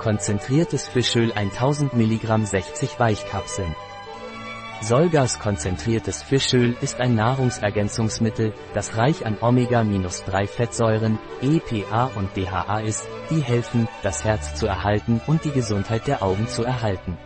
Konzentriertes Fischöl 1000 mg 60 Weichkapseln. Solgas konzentriertes Fischöl ist ein Nahrungsergänzungsmittel, das reich an Omega-3-Fettsäuren, EPA und DHA ist, die helfen, das Herz zu erhalten und die Gesundheit der Augen zu erhalten.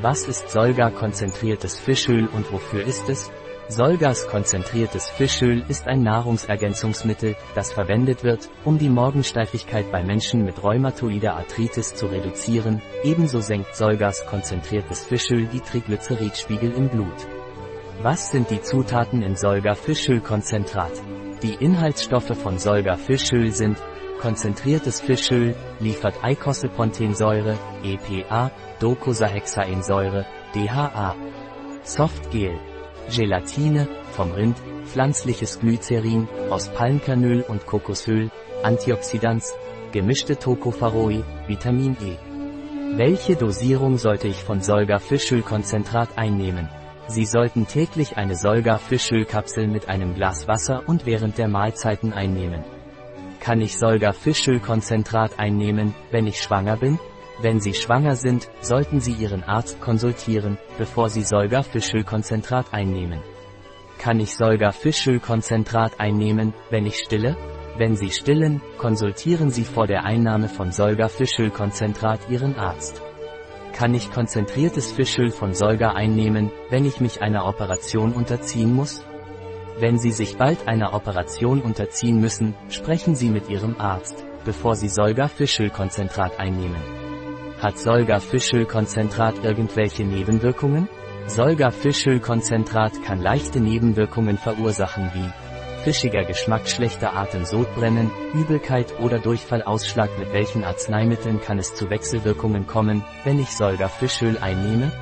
Was ist Solga konzentriertes Fischöl und wofür ist es? Solgas konzentriertes Fischöl ist ein Nahrungsergänzungsmittel, das verwendet wird, um die Morgensteifigkeit bei Menschen mit rheumatoider Arthritis zu reduzieren, ebenso senkt Solgas konzentriertes Fischöl die Triglyceridspiegel im Blut. Was sind die Zutaten in Solga Fischölkonzentrat? Die Inhaltsstoffe von Solga Fischöl sind Konzentriertes Fischöl, liefert Eicosapentaensäure, EPA, Docosahexaensäure, DHA. Softgel, Gelatine, vom Rind, pflanzliches Glycerin, aus Palmkernöl und Kokosöl, Antioxidants, gemischte Tocopherol, Vitamin E. Welche Dosierung sollte ich von Solga-Fischölkonzentrat einnehmen? Sie sollten täglich eine Solga-Fischölkapsel mit einem Glas Wasser und während der Mahlzeiten einnehmen. Kann ich Solga-Fischölkonzentrat einnehmen, wenn ich schwanger bin? Wenn Sie schwanger sind, sollten Sie Ihren Arzt konsultieren, bevor Sie Solga-Fischölkonzentrat einnehmen. Kann ich Solga-Fischölkonzentrat einnehmen, wenn ich stille? Wenn Sie stillen, konsultieren Sie vor der Einnahme von Solga-Fischölkonzentrat Ihren Arzt. Kann ich konzentriertes Fischöl von Solga einnehmen, wenn ich mich einer Operation unterziehen muss? Wenn Sie sich bald einer Operation unterziehen müssen, sprechen Sie mit Ihrem Arzt, bevor Sie Solga-Fischölkonzentrat einnehmen. Hat Solga-Fischölkonzentrat irgendwelche Nebenwirkungen? Solga-Fischölkonzentrat kann leichte Nebenwirkungen verursachen wie fischiger Geschmack, schlechter Atem, Sodbrennen, Übelkeit oder Durchfallausschlag. Mit welchen Arzneimitteln kann es zu Wechselwirkungen kommen, wenn ich Solga-Fischöl einnehme?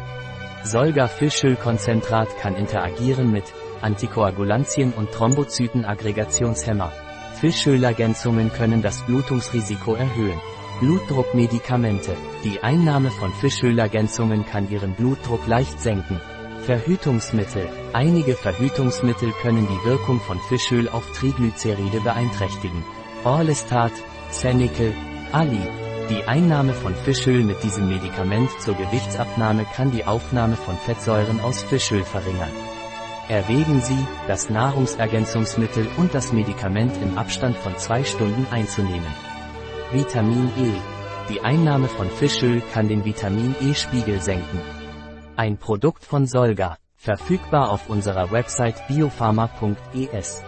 Solga-Fischölkonzentrat kann interagieren mit Antikoagulantien und Thrombozytenaggregationshemmer. Fischölergänzungen können das Blutungsrisiko erhöhen. Blutdruckmedikamente. Die Einnahme von Fischölergänzungen kann Ihren Blutdruck leicht senken. Verhütungsmittel. Einige Verhütungsmittel können die Wirkung von Fischöl auf Triglyceride beeinträchtigen. Orlistat, Xenical, Ali. Die Einnahme von Fischöl mit diesem Medikament zur Gewichtsabnahme kann die Aufnahme von Fettsäuren aus Fischöl verringern. Erwägen Sie, das Nahrungsergänzungsmittel und das Medikament im Abstand von zwei Stunden einzunehmen. Vitamin E. Die Einnahme von Fischöl kann den Vitamin E-Spiegel senken. Ein Produkt von Solga, verfügbar auf unserer Website biopharma.es.